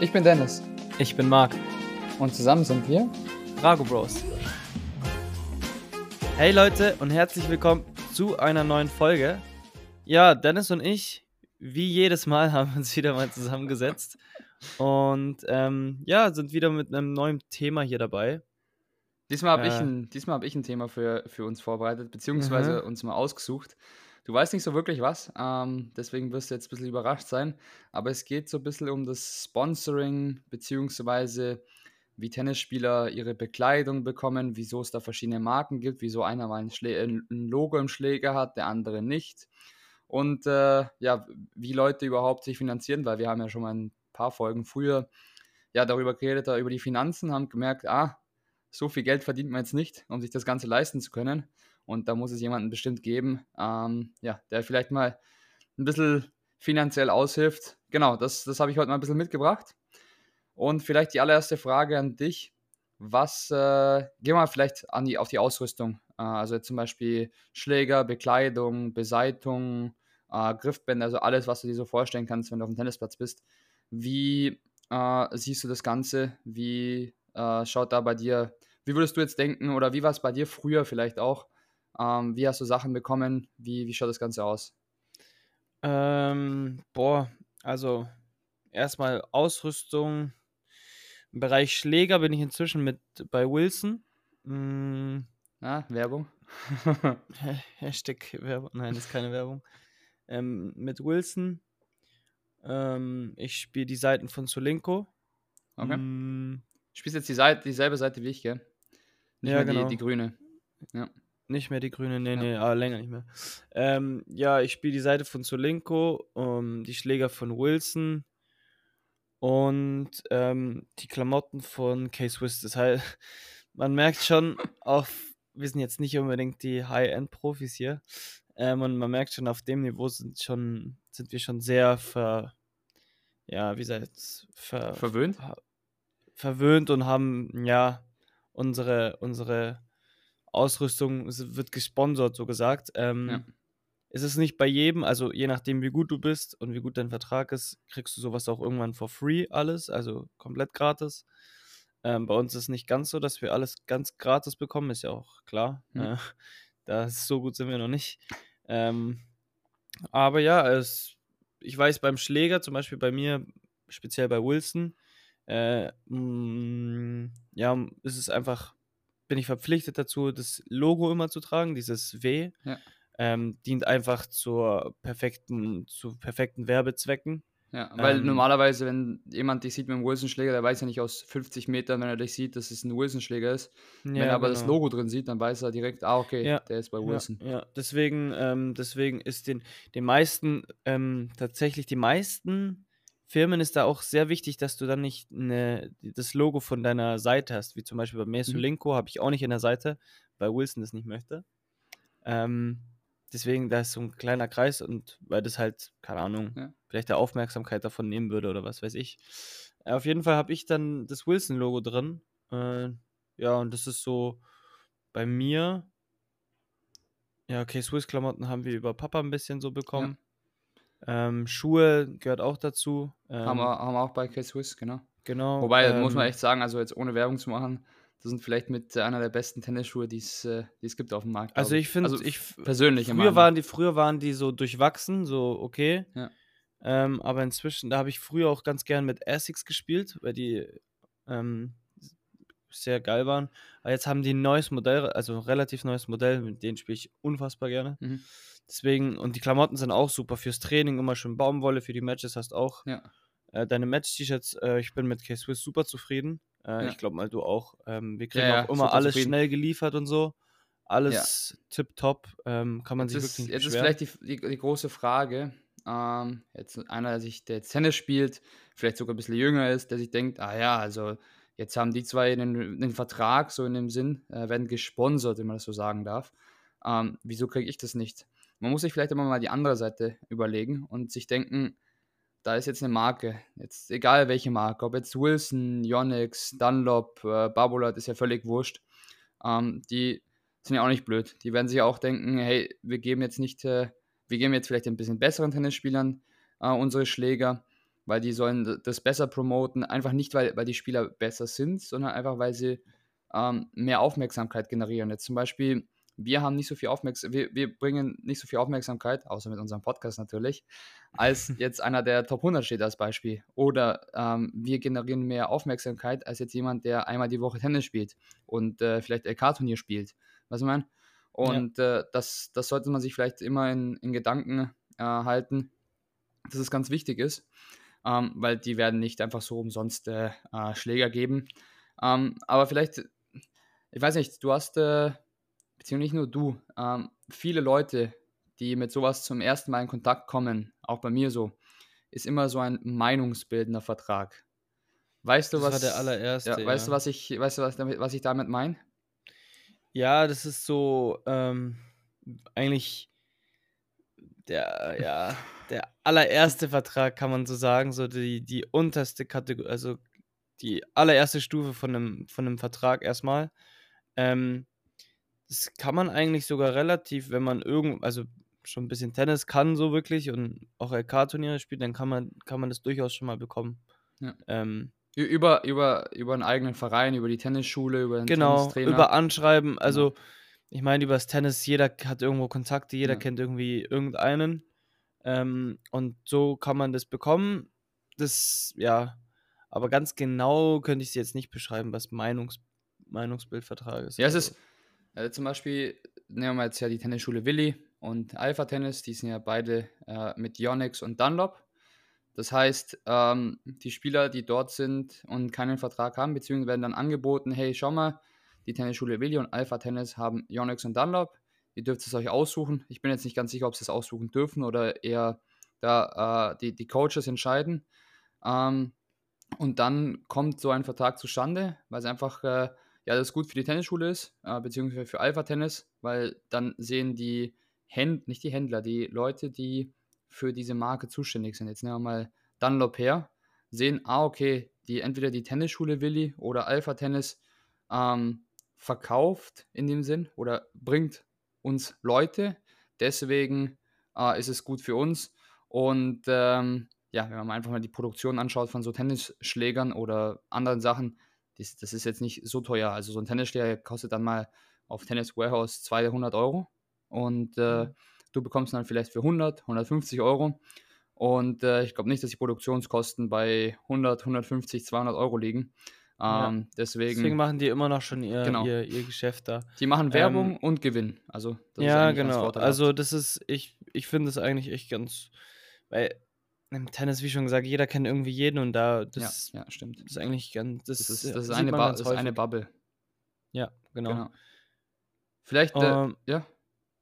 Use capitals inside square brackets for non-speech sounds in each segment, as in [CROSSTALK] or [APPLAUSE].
Ich bin Dennis. Ich bin Marc. Und zusammen sind wir Drago Bros. Hey Leute und herzlich willkommen zu einer neuen Folge. Ja, Dennis und ich, wie jedes Mal, [LAUGHS] haben uns wieder mal zusammengesetzt und ähm, ja, sind wieder mit einem neuen Thema hier dabei. Diesmal habe äh, ich, ein, hab ich ein Thema für, für uns vorbereitet, beziehungsweise mhm. uns mal ausgesucht. Du weißt nicht so wirklich was, ähm, deswegen wirst du jetzt ein bisschen überrascht sein. Aber es geht so ein bisschen um das Sponsoring, beziehungsweise wie Tennisspieler ihre Bekleidung bekommen, wieso es da verschiedene Marken gibt, wieso einer mal ein, ein Logo im Schläger hat, der andere nicht. Und äh, ja, wie Leute überhaupt sich finanzieren, weil wir haben ja schon mal ein paar Folgen früher ja darüber geredet, da über die Finanzen, haben gemerkt, ah, so viel Geld verdient man jetzt nicht, um sich das Ganze leisten zu können. Und da muss es jemanden bestimmt geben, ähm, ja, der vielleicht mal ein bisschen finanziell aushilft. Genau, das, das habe ich heute mal ein bisschen mitgebracht. Und vielleicht die allererste Frage an dich. Was, äh, gehen wir vielleicht an die, auf die Ausrüstung. Äh, also zum Beispiel Schläger, Bekleidung, Beseitung, äh, Griffbänder, also alles, was du dir so vorstellen kannst, wenn du auf dem Tennisplatz bist. Wie äh, siehst du das Ganze? Wie äh, schaut da bei dir, wie würdest du jetzt denken oder wie war es bei dir früher vielleicht auch? Ähm, wie hast du Sachen bekommen? Wie, wie schaut das Ganze aus? Ähm, boah, also erstmal Ausrüstung. Im Bereich Schläger bin ich inzwischen mit bei Wilson. Mm. Ah, Werbung. [LAUGHS] Hashtag Werbung. Nein, das ist keine Werbung. Ähm, mit Wilson. Ähm, ich spiele die Seiten von Solinko. Okay. Mm. Spielst jetzt die Seite, dieselbe Seite wie ich, gell? Nicht ja, mehr genau. die, die grüne. Ja. Nicht mehr die grüne, nee, ja. nee, aber länger nicht mehr. Ähm, ja, ich spiele die Seite von Solinko, um, die Schläger von Wilson und ähm, die Klamotten von K-Swiss. Das heißt, [LAUGHS] man merkt schon, auch wir sind jetzt nicht unbedingt die High-End-Profis hier. Ähm, und man merkt schon, auf dem Niveau sind schon, sind wir schon sehr ver, ja, wie gesagt, ver, verwöhnt? verwöhnt und haben ja unsere, unsere Ausrüstung wird gesponsert, so gesagt. Ähm, ja. Es ist nicht bei jedem, also je nachdem, wie gut du bist und wie gut dein Vertrag ist, kriegst du sowas auch irgendwann for free alles, also komplett gratis. Ähm, bei uns ist es nicht ganz so, dass wir alles ganz gratis bekommen, ist ja auch klar. Mhm. Äh, [LAUGHS] da so gut sind wir noch nicht. Ähm, aber ja, es, ich weiß beim Schläger, zum Beispiel bei mir, speziell bei Wilson, äh, mh, mm, ja, ist es einfach bin ich verpflichtet dazu, das Logo immer zu tragen, dieses W. Ja. Ähm, dient einfach zur perfekten, zu perfekten Werbezwecken. Ja, weil ähm, normalerweise, wenn jemand dich sieht mit einem Wilson-Schläger, der weiß ja nicht aus 50 Metern, wenn er dich sieht, dass es ein Wilson-Schläger ist. Ja, wenn er aber genau. das Logo drin sieht, dann weiß er direkt, ah, okay, ja, der ist bei Wilson. Ja, ja. deswegen, ähm, deswegen ist den, den meisten, ähm, tatsächlich die meisten Firmen ist da auch sehr wichtig, dass du dann nicht eine, das Logo von deiner Seite hast, wie zum Beispiel bei Mesolinko mhm. habe ich auch nicht in der Seite, weil Wilson das nicht möchte. Ähm, deswegen, da ist so ein kleiner Kreis und weil das halt, keine Ahnung, ja. vielleicht der Aufmerksamkeit davon nehmen würde oder was weiß ich. Äh, auf jeden Fall habe ich dann das Wilson-Logo drin. Äh, ja, und das ist so bei mir. Ja, okay, Swiss-Klamotten haben wir über Papa ein bisschen so bekommen. Ja. Ähm, Schuhe gehört auch dazu. Ähm, haben, wir, haben wir auch bei K-Swiss, genau. Genau. Wobei, ähm, muss man echt sagen, also jetzt ohne Werbung zu machen, das sind vielleicht mit einer der besten Tennisschuhe, die es äh, gibt auf dem Markt. Also ich finde, also ich persönlich früher waren die früher waren die so durchwachsen, so okay. Ja. Ähm, aber inzwischen, da habe ich früher auch ganz gern mit Essex gespielt, weil die ähm, sehr geil waren. Aber jetzt haben die ein neues Modell, also ein relativ neues Modell, mit denen spiele ich unfassbar gerne. Mhm. Deswegen, und die Klamotten sind auch super fürs Training, immer schön Baumwolle, für die Matches hast auch. Ja. Äh, deine Match-T-Shirts, äh, ich bin mit K-Swiss super zufrieden. Äh, ja. Ich glaube mal, du auch. Ähm, wir kriegen ja, auch immer alles zufrieden. schnell geliefert und so. Alles ja. tipptopp. Ähm, kann man jetzt sich ist, wirklich Jetzt ist vielleicht die, die, die große Frage. Ähm, jetzt einer, der, sich, der jetzt Tennis spielt, vielleicht sogar ein bisschen jünger ist, der sich denkt, ah ja, also jetzt haben die zwei einen, einen Vertrag, so in dem Sinn, äh, werden gesponsert, wenn man das so sagen darf. Ähm, wieso kriege ich das nicht? Man muss sich vielleicht immer mal die andere Seite überlegen und sich denken, da ist jetzt eine Marke, jetzt egal welche Marke, ob jetzt Wilson, Yonex, Dunlop, äh, Barbolat, ist ja völlig wurscht. Ähm, die sind ja auch nicht blöd. Die werden sich auch denken, hey, wir geben jetzt nicht, äh, wir geben jetzt vielleicht ein bisschen besseren Tennisspielern äh, unsere Schläger. weil die sollen das besser promoten. Einfach nicht, weil, weil die Spieler besser sind, sondern einfach, weil sie ähm, mehr Aufmerksamkeit generieren. Jetzt zum Beispiel, wir haben nicht so viel Aufmerksamkeit, wir, wir bringen nicht so viel Aufmerksamkeit, außer mit unserem Podcast natürlich, als [LAUGHS] jetzt einer, der Top 100 steht als Beispiel. Oder ähm, wir generieren mehr Aufmerksamkeit als jetzt jemand, der einmal die Woche Tennis spielt und äh, vielleicht LK-Turnier spielt. Was ich meine? Und ja. äh, das, das sollte man sich vielleicht immer in, in Gedanken äh, halten, dass es ganz wichtig ist, ähm, weil die werden nicht einfach so umsonst äh, äh, Schläger geben. Ähm, aber vielleicht, ich weiß nicht, du hast, beziehungsweise nicht nur du, ähm, viele Leute, die mit sowas zum ersten Mal in Kontakt kommen, auch bei mir so, ist immer so ein meinungsbildender Vertrag. Weißt du, das was? war der allererste. Ja, weißt ja. du, was ich, weißt du, was, damit, was ich damit meine? Ja, das ist so ähm, eigentlich der, ja, der allererste Vertrag, kann man so sagen, so die, die unterste Kategorie, also die allererste Stufe von einem, von einem Vertrag erstmal. Ähm, das kann man eigentlich sogar relativ, wenn man irgend, also schon ein bisschen Tennis kann, so wirklich und auch LK-Turniere spielt, dann kann man, kann man das durchaus schon mal bekommen. Ja. Ähm, über, über, über einen eigenen Verein, über die Tennisschule, über den genau, über Anschreiben. Genau. Also, genau. ich meine, über das Tennis, jeder hat irgendwo Kontakte, jeder ja. kennt irgendwie irgendeinen. Ähm, und so kann man das bekommen. Das, ja, aber ganz genau könnte ich es jetzt nicht beschreiben, was Meinungs Meinungsbildvertrag ist. Ja, es ist also zum Beispiel, nehmen wir jetzt ja die Tennisschule Willi und Alpha Tennis, die sind ja beide äh, mit Yonex und Dunlop. Das heißt, ähm, die Spieler, die dort sind und keinen Vertrag haben, beziehungsweise werden dann angeboten, hey, schau mal, die Tennisschule Willi und Alpha Tennis haben Yonex und Dunlop. Ihr dürft es euch aussuchen. Ich bin jetzt nicht ganz sicher, ob sie es aussuchen dürfen oder eher da äh, die, die Coaches entscheiden. Ähm, und dann kommt so ein Vertrag zustande, weil es einfach, äh, ja, das gut für die Tennisschule ist, äh, beziehungsweise für Alpha Tennis, weil dann sehen die Händler, nicht die Händler, die Leute, die für diese Marke zuständig sind. Jetzt nehmen wir mal Dunlop her, sehen, ah, okay, die entweder die Tennisschule Willi oder Alpha Tennis ähm, verkauft in dem Sinn oder bringt uns Leute. Deswegen äh, ist es gut für uns. Und ähm, ja, wenn man einfach mal die Produktion anschaut von so Tennisschlägern oder anderen Sachen, das, das ist jetzt nicht so teuer. Also so ein Tennisschläger kostet dann mal auf Tennis Warehouse 200 Euro. Und äh, mhm. Du bekommst dann vielleicht für 100, 150 Euro. Und äh, ich glaube nicht, dass die Produktionskosten bei 100, 150, 200 Euro liegen. Ähm, ja. deswegen, deswegen, machen die immer noch schon ihr, genau. ihr, ihr Geschäft da. Die machen Werbung ähm, und Gewinn. Also ja, genau. Also das ist, ich, ich finde es eigentlich echt ganz, weil im Tennis, wie schon gesagt, jeder kennt irgendwie jeden und da, das, ja, ja stimmt. Das ist eigentlich ganz, das, das ist, das ist, eine, ba ist eine Bubble. Ja, genau. genau. Vielleicht, äh, ähm, ja.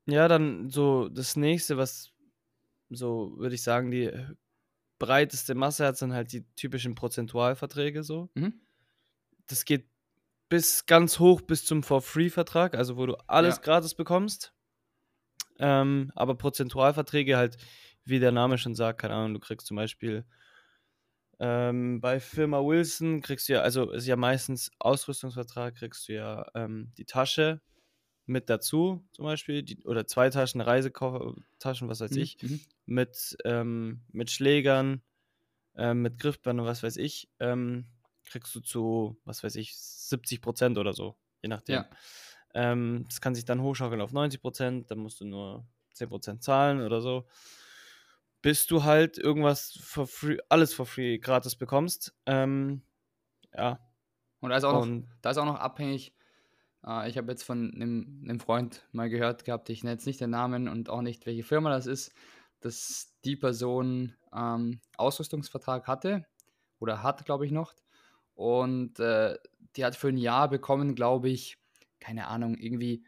Ja, dann so das nächste, was so, würde ich sagen, die breiteste Masse hat, sind halt die typischen Prozentualverträge so. Mhm. Das geht bis ganz hoch bis zum For-Free-Vertrag, also wo du alles ja. gratis bekommst. Ähm, aber Prozentualverträge halt, wie der Name schon sagt, keine Ahnung, du kriegst zum Beispiel ähm, bei Firma Wilson kriegst du ja, also ist ja meistens Ausrüstungsvertrag, kriegst du ja ähm, die Tasche mit dazu, zum Beispiel, die, oder zwei Taschen Reisekoffertaschen, was weiß mhm. ich, mhm. mit, ähm, mit Schlägern, ähm, mit Griffbändern, was weiß ich, ähm, kriegst du zu, was weiß ich, 70 Prozent oder so, je nachdem. Ja. Ähm, das kann sich dann hochschaukeln auf 90 Prozent, dann musst du nur 10 Prozent zahlen oder so, bis du halt irgendwas for free, alles for free gratis bekommst. Ähm, ja. Und da ist auch, Und, noch, da ist auch noch abhängig, äh, ich habe jetzt von einem, einem, Freund mal gehört gehabt, ich nenne jetzt nicht den Namen und auch nicht, welche Firma das ist, dass die Person ähm, Ausrüstungsvertrag hatte oder hat, glaube ich, noch. Und äh, die hat für ein Jahr bekommen, glaube ich, keine Ahnung, irgendwie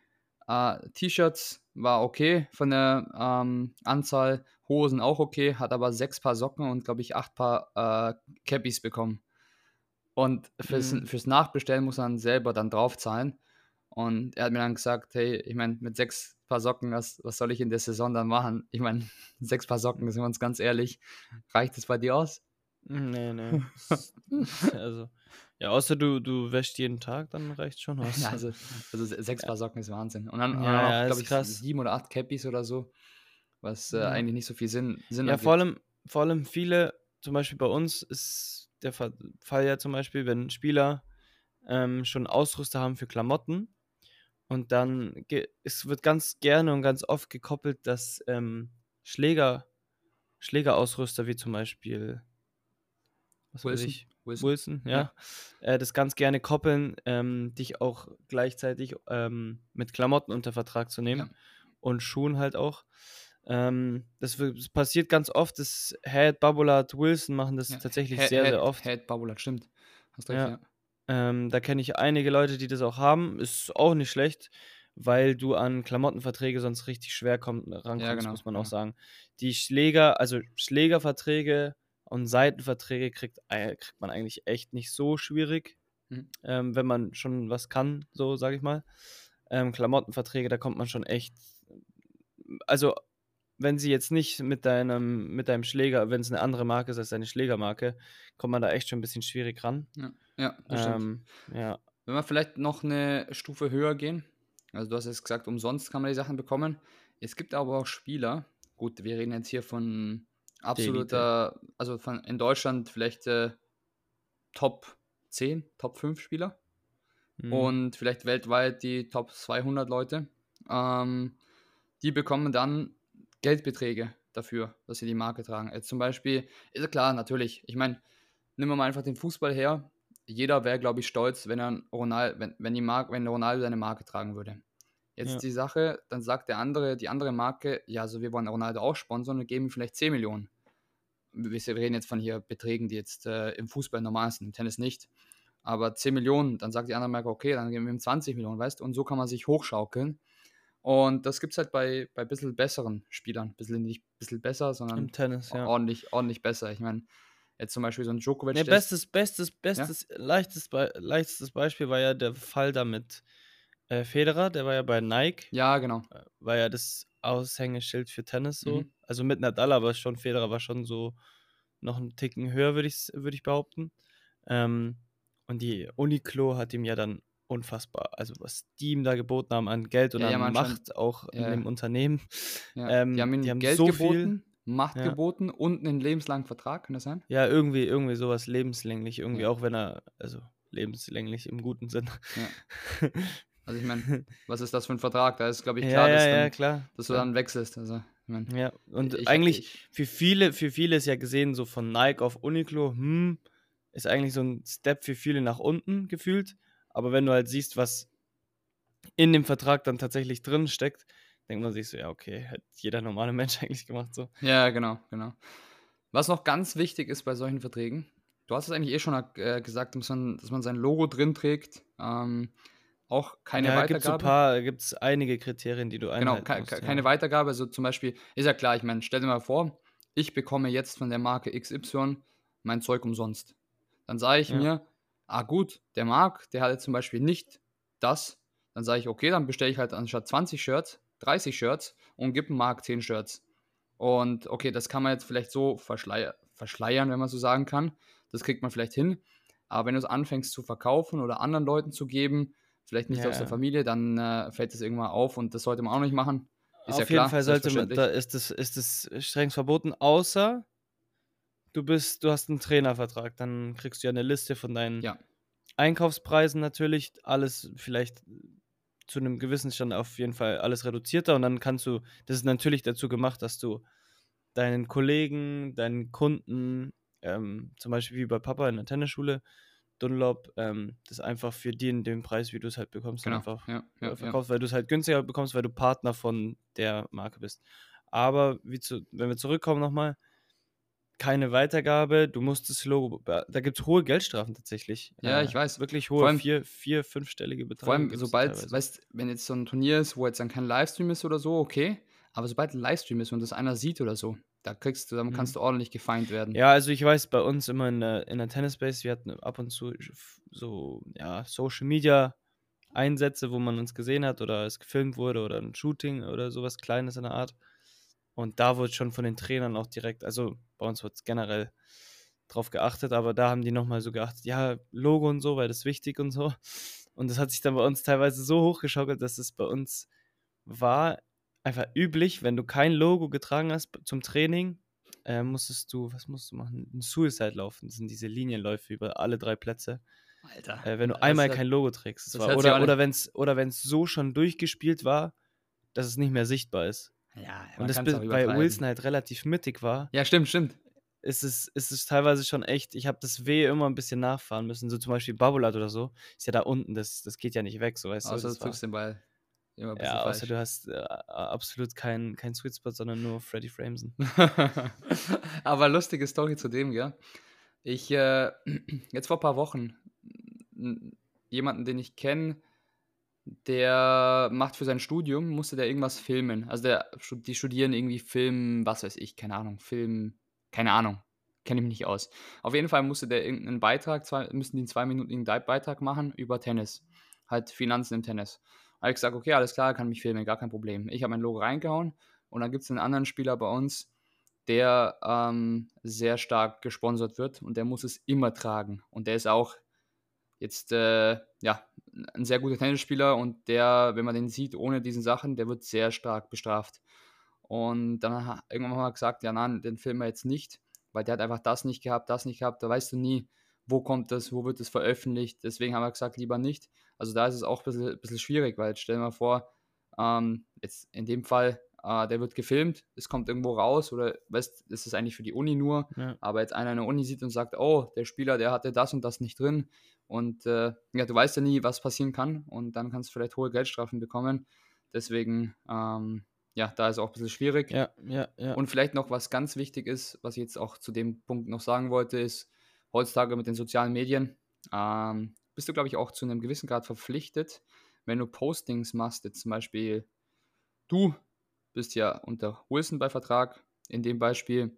äh, T-Shirts war okay von der ähm, Anzahl, Hosen auch okay, hat aber sechs Paar Socken und, glaube ich, acht Paar äh, Cappies bekommen. Und fürs, mhm. fürs Nachbestellen muss man selber dann draufzahlen. Und er hat mir dann gesagt, hey, ich meine, mit sechs Paar Socken, was, was soll ich in der Saison dann machen? Ich meine, [LAUGHS] sechs Paar Socken, sind wir uns ganz ehrlich. Reicht das bei dir aus? Nee, nee. [LAUGHS] also, ja, außer du, du wäschst jeden Tag, dann reicht schon aus. [LAUGHS] Ja, also, also sechs Paar Socken ist Wahnsinn. Und dann ja, ja, glaube ich, krass. sieben oder acht Cappies oder so, was äh, eigentlich nicht so viel Sinn, Sinn Ja, vor allem, vor allem viele zum Beispiel bei uns ist der Fall ja zum Beispiel, wenn Spieler ähm, schon Ausrüster haben für Klamotten und dann es wird ganz gerne und ganz oft gekoppelt, dass ähm, Schläger, Schlägerausrüster wie zum Beispiel was Wilson. weiß ich, Wilson, Wilson ja, ja. Äh, das ganz gerne koppeln, ähm, dich auch gleichzeitig ähm, mit Klamotten unter Vertrag zu nehmen ja. und Schuhen halt auch. Ähm, das, das, passiert ganz oft. Das Head, Babolat, Wilson machen das ja, tatsächlich Head, sehr, sehr oft. Head, Babolat, stimmt. Hast recht, ja. ja. Ähm, da kenne ich einige Leute, die das auch haben. Ist auch nicht schlecht, weil du an Klamottenverträge sonst richtig schwer komm, rankommst, ja, genau, muss man auch sagen. Die Schläger, also Schlägerverträge und Seitenverträge kriegt, kriegt man eigentlich echt nicht so schwierig, mhm. ähm, wenn man schon was kann, so sage ich mal. Ähm, Klamottenverträge, da kommt man schon echt. Also wenn sie jetzt nicht mit deinem, mit deinem Schläger, wenn es eine andere Marke ist als deine Schlägermarke, kommt man da echt schon ein bisschen schwierig ran. Ja, ja, ähm, ja. Wenn wir vielleicht noch eine Stufe höher gehen, also du hast jetzt gesagt, umsonst kann man die Sachen bekommen. Es gibt aber auch Spieler, gut, wir reden jetzt hier von absoluter, also von in Deutschland vielleicht äh, Top 10, Top 5 Spieler mhm. und vielleicht weltweit die Top 200 Leute. Ähm, die bekommen dann Geldbeträge dafür, dass sie die Marke tragen. Jetzt zum Beispiel, ist klar, natürlich. Ich meine, nehmen wir mal einfach den Fußball her. Jeder wäre, glaube ich, stolz, wenn er Ronaldo, wenn, wenn, die Marke, wenn Ronaldo seine Marke tragen würde. Jetzt ja. die Sache, dann sagt der andere, die andere Marke, ja, also wir wollen Ronaldo auch sponsern und geben ihm vielleicht 10 Millionen. Wir reden jetzt von hier Beträgen, die jetzt äh, im Fußball normal sind, im Tennis nicht. Aber 10 Millionen, dann sagt die andere Marke, okay, dann geben wir ihm 20 Millionen, weißt du? Und so kann man sich hochschaukeln. Und das gibt es halt bei, bei ein bisschen besseren Spielern. Ein bisschen nicht ein bisschen besser, sondern Im Tennis, ja. ordentlich, ordentlich besser. Ich meine, jetzt zum Beispiel so ein Djokovic. Nee, bestes, bestes, bestes, ja? leichtes, Be leichtes Beispiel war ja der Fall da mit äh, Federer, der war ja bei Nike. Ja, genau. Äh, war ja das Aushängeschild für Tennis so. Mhm. Also mit Nadal, aber schon Federer war schon so noch einen Ticken höher, würde ich, würd ich behaupten. Ähm, und die Uniqlo hat ihm ja dann unfassbar. Also was die ihm da geboten haben an Geld und ja, an Macht auch ja. in dem Unternehmen. Ja. [LAUGHS] Ähm, die haben ihm die haben Geld so geboten, viel, Macht geboten und einen lebenslangen Vertrag, kann das sein? Ja, irgendwie, irgendwie sowas lebenslänglich, irgendwie auch wenn er, also lebenslänglich im guten Sinn. [LAUGHS] Also ich meine, [LAUGHS] was ist das für ein Vertrag? Da ist, glaube ich, klar, dass, dann, klar, dass du dann wechselst. Also, ich mein, ja, und ich, eigentlich ich, für viele, für viele ist ja gesehen, so von Nike auf Uniqlo, hm, ist eigentlich so ein Step für viele nach unten gefühlt. Aber wenn du halt siehst, was in dem Vertrag dann tatsächlich drin steckt, denkt man sich so, ja, okay, hat jeder normale [LAUGHS] Mensch eigentlich gemacht so. Ja, genau, genau. Was noch ganz wichtig ist bei solchen Verträgen, du hast es eigentlich eh schon äh, gesagt, dass man, dass man sein Logo drin trägt. Ähm, auch keine ja, Weitergabe. Gibt es einige Kriterien, die du genau, einhalten Genau, musst, ke ja. keine Weitergabe. Also zum Beispiel, ist ja klar, ich meine, stell dir mal vor, ich bekomme jetzt von der Marke XY mein Zeug umsonst. Dann sage ich ja. mir, ah gut, der Marc, der hat jetzt zum Beispiel nicht das, dann sage ich, okay, dann bestelle ich halt anstatt 20 Shirts 30 Shirts und gebe dem Marc 10 Shirts. Und okay, das kann man jetzt vielleicht so verschleier verschleiern, wenn man so sagen kann. Das kriegt man vielleicht hin. Aber wenn du es anfängst zu verkaufen oder anderen Leuten zu geben, vielleicht nicht ja. aus der Familie, dann äh, fällt das irgendwann auf und das sollte man auch nicht machen. Ist auf ja jeden klar, Fall sollte man, da ist es ist das streng verboten, außer du bist, du hast einen Trainervertrag, dann kriegst du ja eine Liste von deinen ja. Einkaufspreisen natürlich, alles vielleicht zu einem gewissen Stand auf jeden Fall alles reduzierter und dann kannst du, das ist natürlich dazu gemacht, dass du deinen Kollegen, deinen Kunden, ähm, zum Beispiel wie bei Papa in der Tennisschule, Dunlop, ähm, das einfach für die in dem Preis, wie du es halt bekommst, genau. einfach ja, ja, verkaufst, ja. weil du es halt günstiger bekommst, weil du Partner von der Marke bist. Aber zu, wenn wir zurückkommen nochmal, keine Weitergabe, du musst das Logo, da gibt es hohe Geldstrafen tatsächlich. Ja, äh, ich weiß. Wirklich hohe, allem, vier, vier, fünfstellige Beträge. Vor allem, sobald, weißt wenn jetzt so ein Turnier ist, wo jetzt dann kein Livestream ist oder so, okay, aber sobald ein Livestream ist und das einer sieht oder so, da kriegst du, dann kannst mhm. du ordentlich gefeind werden. Ja, also ich weiß, bei uns immer in der, in der Tennisbase, wir hatten ab und zu so, ja, Social Media Einsätze, wo man uns gesehen hat oder es gefilmt wurde oder ein Shooting oder sowas Kleines in der Art. Und da wurde schon von den Trainern auch direkt, also bei uns wird es generell drauf geachtet, aber da haben die nochmal so geachtet, ja, Logo und so, weil das wichtig und so. Und das hat sich dann bei uns teilweise so hochgeschaukelt, dass es bei uns war einfach üblich, wenn du kein Logo getragen hast zum Training, äh, musstest du, was musst du machen? Ein Suicide laufen. Das sind diese Linienläufe über alle drei Plätze. Alter. Äh, wenn du einmal hat, kein Logo trägst. War, oder oder wenn es oder wenn's so schon durchgespielt war, dass es nicht mehr sichtbar ist. Ja, und das bei Wilson halt relativ mittig war. Ja, stimmt, stimmt. Ist es, ist es teilweise schon echt, ich habe das W immer ein bisschen nachfahren müssen. So zum Beispiel Babulat oder so. Ist ja da unten, das, das geht ja nicht weg, so weißt Außer du. Außer du den Ball. Immer ein ja, außer falsch. du hast äh, absolut keinen kein Sweet Spot, sondern nur Freddy Frameson. [LAUGHS] [LAUGHS] Aber lustige Story zu dem, gell? Ich, äh, [CLEARS THROAT] jetzt vor ein paar Wochen, jemanden, den ich kenne, der macht für sein Studium, musste der irgendwas filmen. Also der, die studieren irgendwie Film, was weiß ich, keine Ahnung, Film, keine Ahnung, kenne ich mich nicht aus. Auf jeden Fall musste der irgendeinen Beitrag, zwei, müssen die einen zwei Minuten Beitrag machen über Tennis. Halt Finanzen im Tennis. Habe ich gesagt, okay, alles klar, kann mich filmen, gar kein Problem. Ich habe mein Logo reingehauen und dann gibt es einen anderen Spieler bei uns, der ähm, sehr stark gesponsert wird und der muss es immer tragen. Und der ist auch jetzt äh, ja, ein sehr guter Tennisspieler und der, wenn man den sieht ohne diesen Sachen, der wird sehr stark bestraft. Und dann hat irgendwann mal gesagt, ja nein, den filmen wir jetzt nicht, weil der hat einfach das nicht gehabt, das nicht gehabt, da weißt du nie, wo kommt das, wo wird das veröffentlicht. Deswegen haben wir gesagt, lieber nicht. Also da ist es auch ein bisschen, ein bisschen schwierig, weil jetzt stell dir mal vor, ähm, jetzt in dem Fall, äh, der wird gefilmt, es kommt irgendwo raus oder weißt, das ist eigentlich für die Uni nur, ja. aber jetzt einer in der Uni sieht und sagt, oh, der Spieler, der hatte das und das nicht drin und äh, ja, du weißt ja nie, was passieren kann und dann kannst du vielleicht hohe Geldstrafen bekommen. Deswegen, ähm, ja, da ist es auch ein bisschen schwierig. Ja, ja. Und vielleicht noch was ganz wichtig ist, was ich jetzt auch zu dem Punkt noch sagen wollte, ist, heutzutage mit den sozialen Medien ähm, bist du, glaube ich, auch zu einem gewissen Grad verpflichtet, wenn du Postings machst, jetzt zum Beispiel du bist ja unter Wilson bei Vertrag in dem Beispiel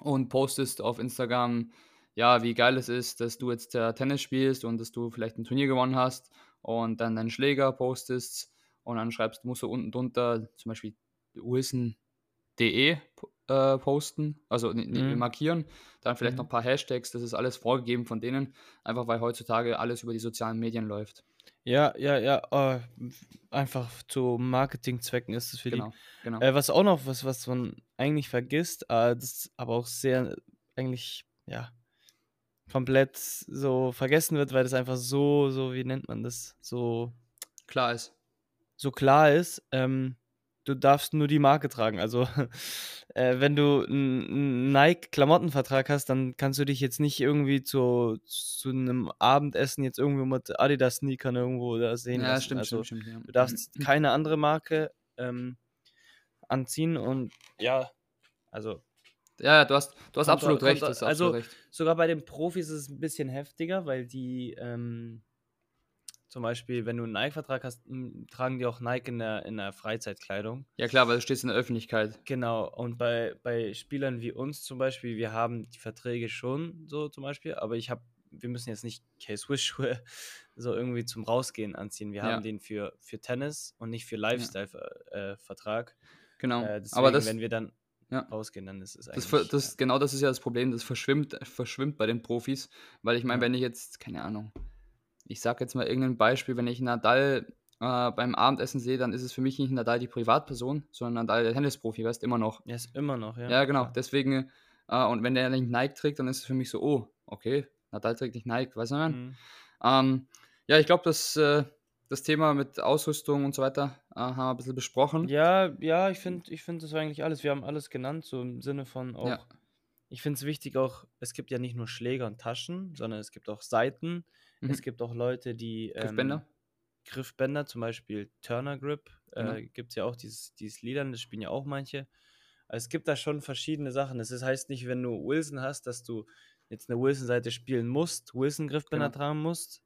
und postest auf Instagram, ja, wie geil es ist, dass du jetzt äh, Tennis spielst und dass du vielleicht ein Turnier gewonnen hast und dann deinen Schläger postest und dann schreibst, musst du unten drunter zum Beispiel Wilson.de äh, posten, also mhm. markieren, dann vielleicht mhm. noch ein paar Hashtags, das ist alles vorgegeben von denen, einfach weil heutzutage alles über die sozialen Medien läuft. Ja, ja, ja, äh, einfach zu Marketingzwecken ist es für genau, die. Genau. Äh, was auch noch, was, was man eigentlich vergisst, äh, das aber auch sehr, eigentlich, ja, komplett so vergessen wird, weil das einfach so, so, wie nennt man das, so klar ist. So klar ist, ähm, du darfst nur die Marke tragen. Also, [LAUGHS] äh, wenn du einen Nike-Klamottenvertrag hast, dann kannst du dich jetzt nicht irgendwie zu, zu einem Abendessen jetzt irgendwo mit Adidas-Sneakern irgendwo da sehen. Ja, lassen. stimmt, also, stimmt, stimmt. Ja. Du darfst keine andere Marke ähm, anziehen und ja, also. Ja, du hast, du hast absolut recht. also, absolut recht. sogar bei den Profis ist es ein bisschen heftiger, weil die. Ähm, zum Beispiel, wenn du einen Nike-Vertrag hast, tragen die auch Nike in der, in der Freizeitkleidung. Ja klar, weil du stehst in der Öffentlichkeit. Genau, und bei, bei Spielern wie uns zum Beispiel, wir haben die Verträge schon so zum Beispiel, aber ich habe, wir müssen jetzt nicht K-Swiss-Schuhe [LAUGHS] so irgendwie zum Rausgehen anziehen. Wir ja. haben den für, für Tennis und nicht für Lifestyle-Vertrag. Ja. Äh, genau, äh, aber das, wenn wir dann ja. rausgehen, dann ist es eigentlich. Das, das, genau das ist ja das Problem, das verschwimmt, verschwimmt bei den Profis, weil ich meine, wenn ich jetzt, keine Ahnung, ich sage jetzt mal irgendein Beispiel, wenn ich Nadal äh, beim Abendessen sehe, dann ist es für mich nicht Nadal die Privatperson, sondern Nadal der Tennisprofi, weißt immer noch. Er ist immer noch, ja. Ja, genau. Deswegen, äh, und wenn der nicht Nike trägt, dann ist es für mich so, oh, okay, Nadal trägt nicht Nike, weißt du, mhm. ähm, ja, ich glaube, das, äh, das Thema mit Ausrüstung und so weiter äh, haben wir ein bisschen besprochen. Ja, ja, ich finde, ich finde das eigentlich alles. Wir haben alles genannt, so im Sinne von auch. Ja. Ich finde es wichtig auch, es gibt ja nicht nur Schläger und Taschen, sondern es gibt auch Seiten. Mhm. Es gibt auch Leute, die. Ähm, Griffbänder? Griffbänder, zum Beispiel Turner Grip, genau. äh, gibt es ja auch dieses, dieses Liedern, das spielen ja auch manche. Also es gibt da schon verschiedene Sachen. Das heißt nicht, wenn du Wilson hast, dass du jetzt eine Wilson-Seite spielen musst, Wilson-Griffbänder genau. tragen musst.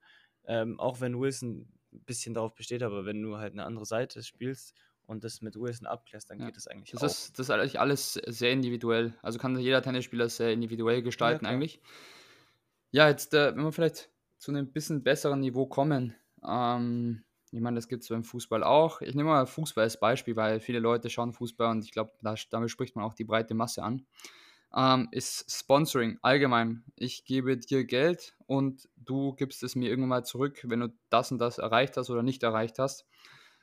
Ähm, auch wenn Wilson ein bisschen darauf besteht, aber wenn du halt eine andere Seite spielst und das mit Wilson abklärst, dann ja. geht das eigentlich das auch. Ist, das ist eigentlich alles sehr individuell. Also kann jeder Tennisspieler sehr individuell gestalten ja, eigentlich. Ja, jetzt, äh, wenn man vielleicht zu einem bisschen besseren Niveau kommen. Ähm, ich meine, das gibt es beim Fußball auch. Ich nehme mal Fußball als Beispiel, weil viele Leute schauen Fußball und ich glaube, da, damit spricht man auch die breite Masse an. Ähm, ist Sponsoring allgemein. Ich gebe dir Geld und du gibst es mir irgendwann mal zurück, wenn du das und das erreicht hast oder nicht erreicht hast.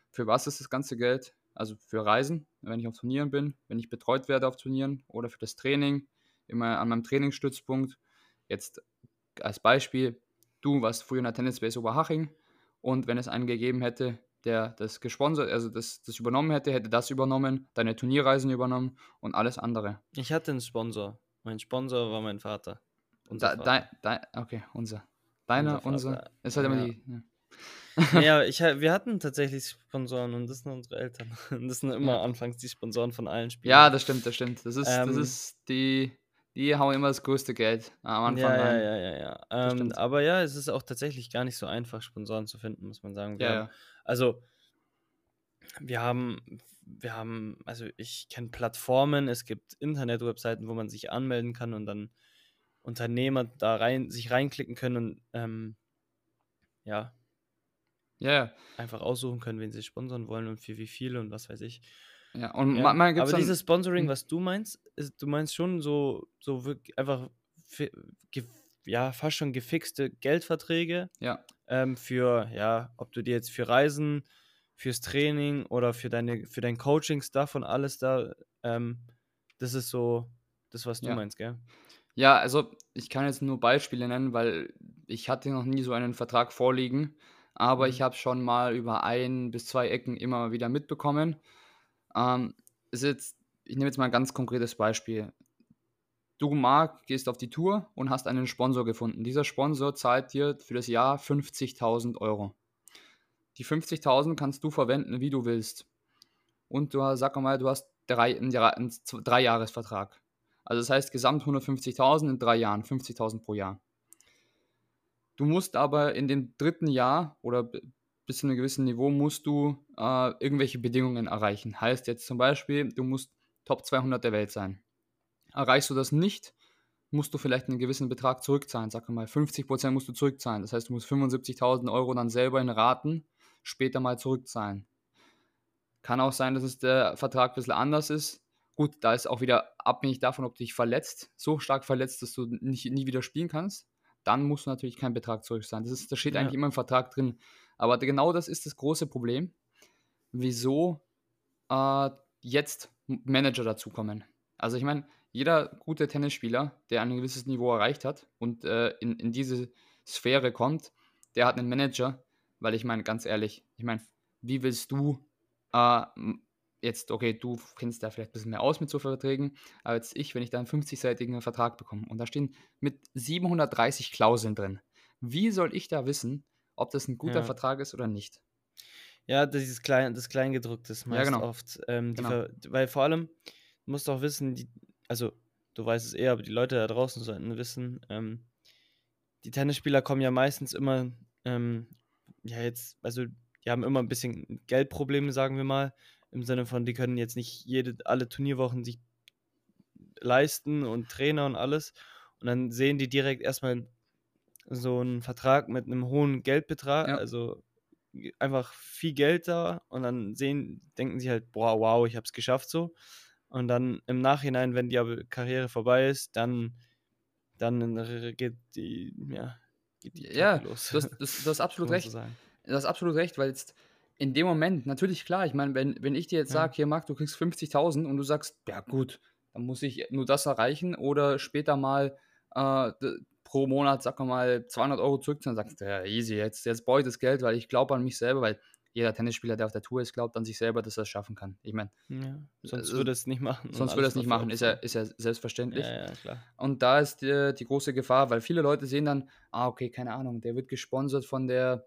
Für was ist das ganze Geld? Also für Reisen, wenn ich auf Turnieren bin, wenn ich betreut werde auf Turnieren oder für das Training, immer an meinem Trainingsstützpunkt. Jetzt als Beispiel, du warst früher in der Tennisbase Oberhaching und wenn es einen gegeben hätte, der das gesponsert, also das, das übernommen hätte, hätte das übernommen, deine Turnierreisen übernommen und alles andere. Ich hatte einen Sponsor. Mein Sponsor war mein Vater. Unser da, Vater. Dein, dein, okay, unser. Deiner, unser. ist halt ja. immer die. Ja. ja, [LAUGHS] ich, wir hatten tatsächlich Sponsoren und das sind unsere Eltern. [LAUGHS] Das sind immer ja. anfangs die Sponsoren von allen Spielen. Ja, das stimmt, das stimmt. Das ist, ähm, das ist die, die hauen immer das größte Geld am Anfang ja, rein. Ja, ja, ja, ja. Ähm, aber ja, es ist auch tatsächlich gar nicht so einfach, Sponsoren zu finden, muss man sagen. Wir ja, haben, ja. Also, wir haben, wir haben, also ich kenne Plattformen, es gibt Internet-Webseiten, wo man sich anmelden kann und dann Unternehmer da rein, sich reinklicken können und ähm, ja, ja, einfach aussuchen können, wen sie sponsern wollen und für wie viele und was weiß ich. Ja, und ja. manchmal gibt's Aber dieses Sponsoring, hm. was du meinst, ist, du meinst schon so, so wirklich einfach ja, fast schon gefixte Geldverträge. Ja. Ähm, für, ja, ob du dir jetzt für Reisen, fürs Training oder für deine, für dein Coaching-Stuff und alles da, ähm, das ist so das, was du ja. meinst, gell? Ja, also ich kann jetzt nur Beispiele nennen, weil ich hatte noch nie so einen Vertrag vorliegen, aber mhm. ich habe schon mal über ein bis zwei Ecken immer mal wieder mitbekommen. Ähm, ist jetzt, ich nehme jetzt mal ein ganz konkretes Beispiel. Du, Marc, gehst auf die Tour und hast einen Sponsor gefunden. Dieser Sponsor zahlt dir für das Jahr 50.000 Euro. Die 50.000 kannst du verwenden, wie du willst. Und du sag mal, du hast drei, einen, einen Dreijahresvertrag. Also das heißt gesamt 150.000 in drei Jahren, 50.000 pro Jahr. Du musst aber in dem dritten Jahr oder bis zu einem gewissen Niveau musst du äh, irgendwelche Bedingungen erreichen. Heißt jetzt zum Beispiel, du musst Top 200 der Welt sein. Erreichst du das nicht, musst du vielleicht einen gewissen Betrag zurückzahlen. Sag mal, 50% musst du zurückzahlen. Das heißt, du musst 75.000 Euro dann selber in Raten später mal zurückzahlen. Kann auch sein, dass es der Vertrag ein bisschen anders ist. Gut, da ist auch wieder abhängig davon, ob du dich verletzt, so stark verletzt, dass du nicht, nie wieder spielen kannst. Dann musst du natürlich keinen Betrag zurückzahlen. Das, ist, das steht ja. eigentlich immer im Vertrag drin. Aber genau das ist das große Problem, wieso äh, jetzt Manager dazukommen. Also ich meine, jeder gute Tennisspieler, der ein gewisses Niveau erreicht hat und äh, in, in diese Sphäre kommt, der hat einen Manager, weil ich meine, ganz ehrlich, ich meine, wie willst du äh, jetzt, okay, du kennst da vielleicht ein bisschen mehr aus mit so Verträgen, aber jetzt ich, wenn ich da einen 50-seitigen Vertrag bekomme und da stehen mit 730 Klauseln drin, wie soll ich da wissen, ob das ein guter ja. Vertrag ist oder nicht? Ja, dieses Klein, das Kleingedruckte ist meist ja, genau. oft. Ähm, genau. weil vor allem, du musst auch wissen, die, also du weißt es eher, aber die Leute da draußen sollten wissen, ähm, die Tennisspieler kommen ja meistens immer, ähm, ja jetzt, also die haben immer ein bisschen Geldprobleme, sagen wir mal. Im Sinne von, die können jetzt nicht jede, alle Turnierwochen sich leisten und Trainer und alles. Und dann sehen die direkt erstmal so einen Vertrag mit einem hohen Geldbetrag, ja. also einfach viel Geld da und dann sehen, denken sie halt, boah, wow, ich habe es geschafft so. Und dann im Nachhinein, wenn die Karriere vorbei ist, dann, dann geht die, ja, geht die ja, los. Du hast, das, du hast [LAUGHS] absolut recht. So du hast absolut recht, weil jetzt in dem Moment, natürlich klar, ich meine, wenn, wenn ich dir jetzt ja. sage, hier Marc, du kriegst 50.000 und du sagst, ja gut, dann muss ich nur das erreichen oder später mal äh, pro Monat, sag mal, 200 Euro zurückzahlen, sagst du, ja easy, jetzt, jetzt brauche ich das Geld, weil ich glaube an mich selber, weil jeder Tennisspieler, der auf der Tour ist, glaubt an sich selber, dass er es schaffen kann. Ich meine, ja, sonst äh, würde es nicht machen. Sonst würde es nicht machen, ist ja, ist ja selbstverständlich. Ja, ja, klar. Und da ist die, die, große Gefahr, weil viele Leute sehen dann, ah, okay, keine Ahnung, der wird gesponsert von der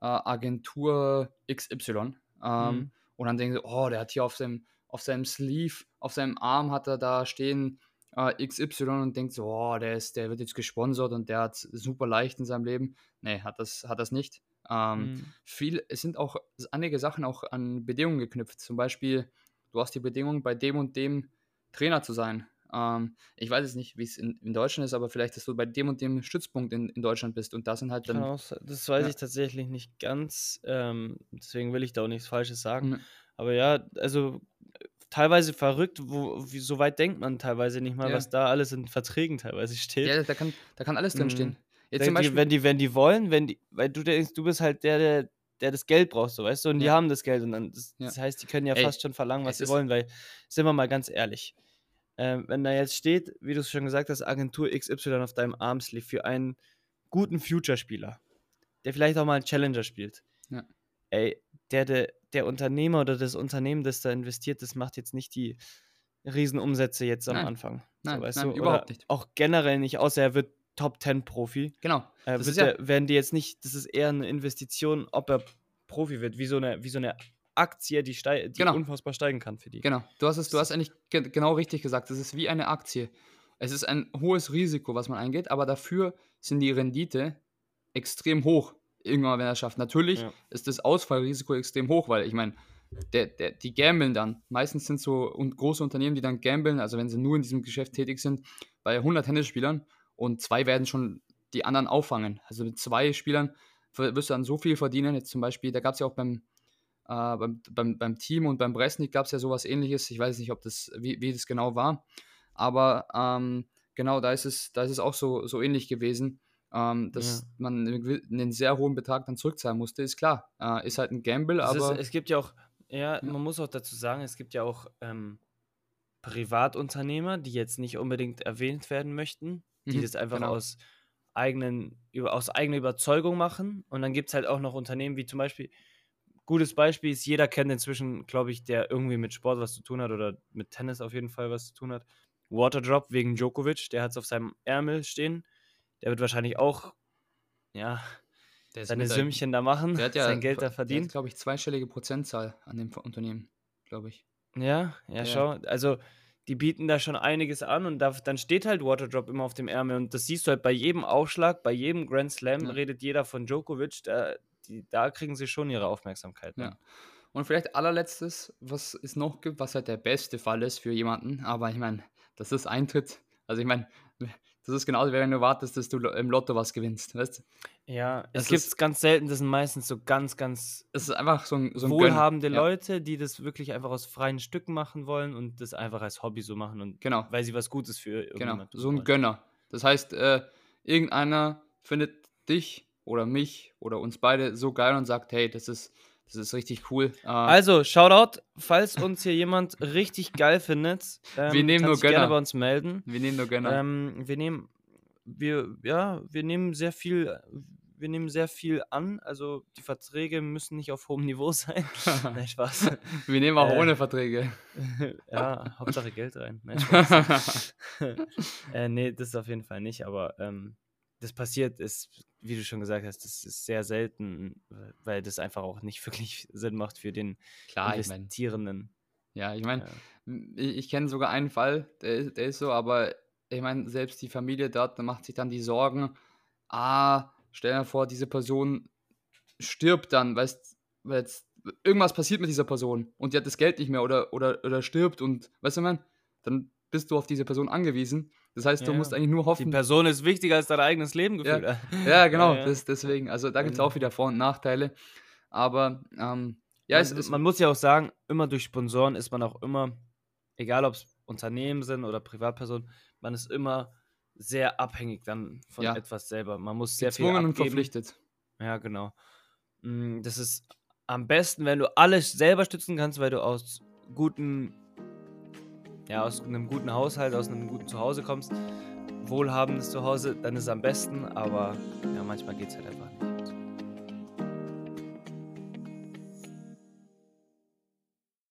äh, Agentur XY. Ähm, mhm. Und dann denken sie, oh, der hat hier auf seinem, auf seinem Sleeve, auf seinem Arm hat er da stehen äh, XY und denkt so, oh, der, ist, der wird jetzt gesponsert und der hat super leicht in seinem Leben. Nee, hat das, hat das nicht. Ähm, mhm. viel, es sind auch einige Sachen auch an Bedingungen geknüpft. Zum Beispiel, du hast die Bedingung, bei dem und dem Trainer zu sein. Ähm, ich weiß jetzt nicht, wie es in, in, Deutschland ist, aber vielleicht, dass du bei dem und dem Stützpunkt in, in Deutschland bist und das sind halt dann. Auch, das weiß ja. ich tatsächlich nicht ganz, ähm, deswegen will ich da auch nichts Falsches sagen. Mhm. Aber ja, also teilweise verrückt, wo, wie, so weit denkt man teilweise nicht mal, ja. was da alles in Verträgen teilweise steht. Ja, da kann, da kann alles drin stehen. Mhm. Jetzt zum Beispiel, die, wenn, die, wenn die wollen, wenn die, weil du denkst, du bist halt der, der, der das Geld braucht, so weißt du, und ja. die haben das Geld und dann, das, ja. das heißt, die können ja Ey, fast schon verlangen, was sie wollen, weil, sind wir mal ganz ehrlich, äh, wenn da jetzt steht, wie du es schon gesagt hast, Agentur XY auf deinem Armsleeve für einen guten Future-Spieler, der vielleicht auch mal einen Challenger spielt. Ja. Ey, der, der, der Unternehmer oder das Unternehmen, das da investiert, das macht jetzt nicht die Riesenumsätze jetzt am nein. Anfang. Nein, so, nein überhaupt nicht. Auch generell nicht, außer er wird Top 10 Profi. Genau. Äh, ja der, werden die jetzt nicht, das ist eher eine Investition, ob er Profi wird, wie so eine, wie so eine Aktie, die, die genau. unfassbar steigen kann für die. Genau. Du hast es, du hast eigentlich ge genau richtig gesagt. Es ist wie eine Aktie. Es ist ein hohes Risiko, was man eingeht, aber dafür sind die Rendite extrem hoch, irgendwann, wenn er es schafft. Natürlich ja. ist das Ausfallrisiko extrem hoch, weil ich meine, der, der, die gambeln dann. Meistens sind so große Unternehmen, die dann gambeln, also wenn sie nur in diesem Geschäft tätig sind, bei 100 Tennisspielern und zwei werden schon die anderen auffangen. Also mit zwei Spielern wirst du dann so viel verdienen. Jetzt zum Beispiel, da gab es ja auch beim, äh, beim, beim, beim, Team und beim Bresnik gab es ja sowas ähnliches. Ich weiß nicht, ob das, wie, wie das genau war. Aber ähm, genau, da ist es, da ist es auch so, so ähnlich gewesen. Ähm, dass ja. man einen sehr hohen Betrag dann zurückzahlen musste, ist klar. Äh, ist halt ein Gamble, es aber. Ist, es gibt ja auch, ja, ja, man muss auch dazu sagen, es gibt ja auch ähm, Privatunternehmer, die jetzt nicht unbedingt erwähnt werden möchten, die mhm, das einfach genau. aus eigenen, aus eigener Überzeugung machen. Und dann gibt es halt auch noch Unternehmen wie zum Beispiel, gutes Beispiel ist, jeder kennt inzwischen, glaube ich, der irgendwie mit Sport was zu tun hat oder mit Tennis auf jeden Fall was zu tun hat. Waterdrop wegen Djokovic, der hat es auf seinem Ärmel stehen. Der wird wahrscheinlich auch, ja, seine Sümmchen da machen, der hat ja, sein Geld da verdienen. glaube ich, zweistellige Prozentzahl an dem Unternehmen, glaube ich. Ja, ja, ja, schau, also die bieten da schon einiges an und da, dann steht halt Waterdrop immer auf dem Ärmel und das siehst du halt bei jedem Aufschlag, bei jedem Grand Slam ja. redet jeder von Djokovic, da, die, da kriegen sie schon ihre Aufmerksamkeit. Ne? Ja. Und vielleicht allerletztes, was es noch gibt, was halt der beste Fall ist für jemanden, aber ich meine, das ist Eintritt. Also ich meine, das ist genauso, wenn du wartest, dass du im Lotto was gewinnst, weißt Ja, es gibt es ganz selten, das sind meistens so ganz, ganz es ist einfach so ein, so ein wohlhabende Gönn. Leute, die das wirklich einfach aus freien Stücken machen wollen und das einfach als Hobby so machen und genau. weil sie was Gutes für Genau, so ein wollen. Gönner. Das heißt, äh, irgendeiner findet dich oder mich oder uns beide so geil und sagt, hey, das ist das ist richtig cool. Äh, also, Shoutout, falls uns hier jemand richtig geil findet, ähm, wir nehmen nur Gönner. gerne bei uns melden. Wir nehmen nur Gönner. Ähm, wir nehmen, wir, ja, wir nehmen sehr viel, wir nehmen sehr viel an. Also die Verträge müssen nicht auf hohem Niveau sein. [LAUGHS] Nein, Spaß. Wir nehmen auch äh, ohne Verträge. [LAUGHS] ja, Hauptsache Geld rein. Nein, Spaß. [LAUGHS] äh, nee, das ist auf jeden Fall nicht, aber ähm, das passiert, ist, wie du schon gesagt hast, das ist sehr selten, weil das einfach auch nicht [LAUGHS] wirklich Sinn macht für den Klar, Investierenden. Ich mein, ja, ich meine, ja. ich, ich kenne sogar einen Fall, der, der ist so, aber ich meine, selbst die Familie dort macht sich dann die Sorgen, ah, stell dir vor, diese Person stirbt dann, weißt weil jetzt irgendwas passiert mit dieser Person und die hat das Geld nicht mehr oder, oder, oder stirbt und, weißt du, man, dann bist du auf diese Person angewiesen das heißt, du musst eigentlich nur hoffen. Die Person ist wichtiger als dein eigenes Leben gefühlt. Ja, [LAUGHS] ja genau, ja, das, deswegen. Also da gibt es auch wieder Vor- und Nachteile. Aber ähm, ja, man, es, es, man muss ja auch sagen, immer durch Sponsoren ist man auch immer, egal ob es Unternehmen sind oder Privatpersonen, man ist immer sehr abhängig dann von ja. etwas selber. Man muss sehr Gezwungen viel und verpflichtet. Ja, genau. Mm, das ist am besten, wenn du alles selber stützen kannst, weil du aus guten ja, aus einem guten Haushalt, aus einem guten Zuhause kommst, wohlhabendes Zuhause, dann ist es am besten, aber ja, manchmal geht es halt einfach nicht.